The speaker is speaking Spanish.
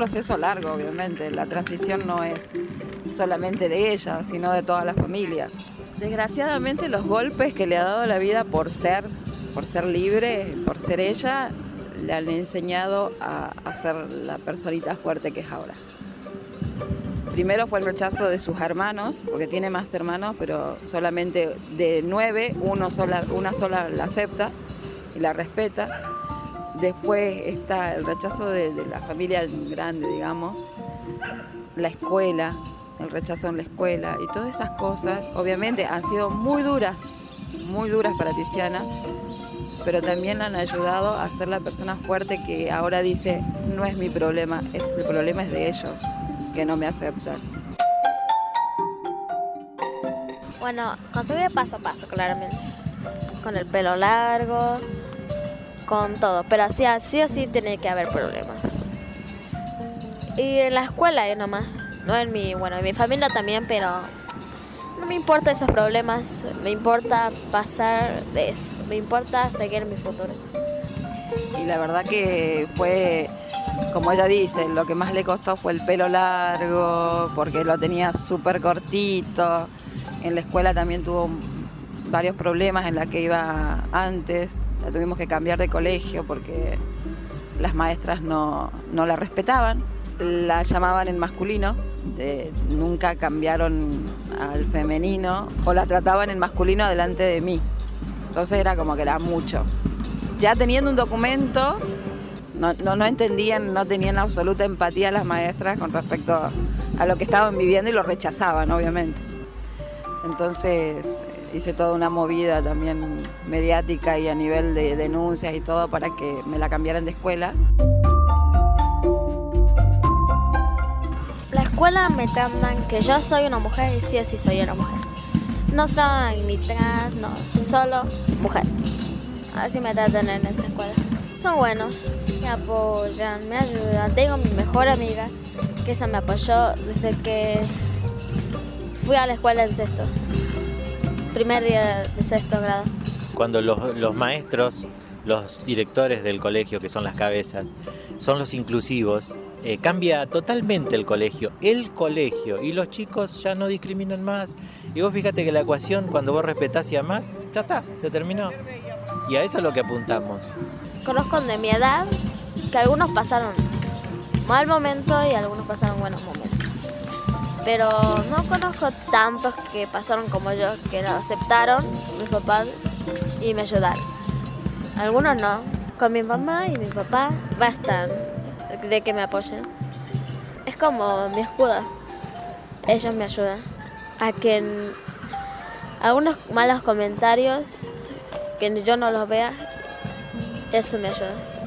proceso largo, obviamente. La transición no es solamente de ella, sino de toda la familia. Desgraciadamente los golpes que le ha dado la vida por ser, por ser libre, por ser ella, le han enseñado a, a ser la personita fuerte que es ahora. Primero fue el rechazo de sus hermanos, porque tiene más hermanos, pero solamente de nueve, uno sola, una sola la acepta y la respeta. Después está el rechazo de, la familia grande, digamos, la escuela, el rechazo en la escuela y todas esas cosas, obviamente han sido muy duras, muy duras para Tiziana, pero también han ayudado a ser la persona fuerte que ahora dice, no es mi problema, es, el problema es de ellos, que no me aceptan. Bueno, construye paso a paso, claramente. Con el pelo largo, con todo. Pero así, así o sí tiene que haber problemas. Y en la escuela y nomás. No en mi, bueno, en mi familia también, pero no me importa esos problemas. Me importa pasar de eso. Me importa seguir mi futuro. Y la verdad que fue, como ella dice, lo que más le costó fue el pelo largo, porque lo tenía súper cortito. En la escuela también tuvo varios problemas en la que iba antes. La tuvimos que cambiar de colegio porque las maestras no, no la respetaban. La llamaban en masculino, nunca cambiaron al femenino o la trataban en masculino delante de mí. Entonces era como que era mucho. Ya teniendo un documento, no, no, no entendían, no tenían absoluta empatía las maestras con respecto a lo que estaban viviendo y lo rechazaban, obviamente. Entonces hice toda una movida también mediática y a nivel de denuncias y todo para que me la cambiaran de escuela. La escuela me tratan que yo soy una mujer y sí o sí soy una mujer. No soy ni trans, no, solo mujer. Así me tratan en esa escuela. Son buenos, me apoyan, me ayudan. Tengo mi mejor amiga, que esa me apoyó desde que fui a la escuela en sexto. Primer día de sexto grado. Cuando los, los maestros, los directores del colegio, que son las cabezas, son los inclusivos, eh, cambia totalmente el colegio. El colegio y los chicos ya no discriminan más. Y vos fíjate que la ecuación, cuando vos respetás y amás, ya está, se terminó. Y a eso es lo que apuntamos. Conozco de mi edad que algunos pasaron mal momento y algunos pasaron buenos momentos. Pero no conozco tantos que pasaron como yo, que lo aceptaron mis papás y me ayudaron. Algunos no. Con mi mamá y mi papá bastan de que me apoyen. Es como mi escudo. Ellos me ayudan. A que algunos malos comentarios que yo no los vea, eso me ayuda.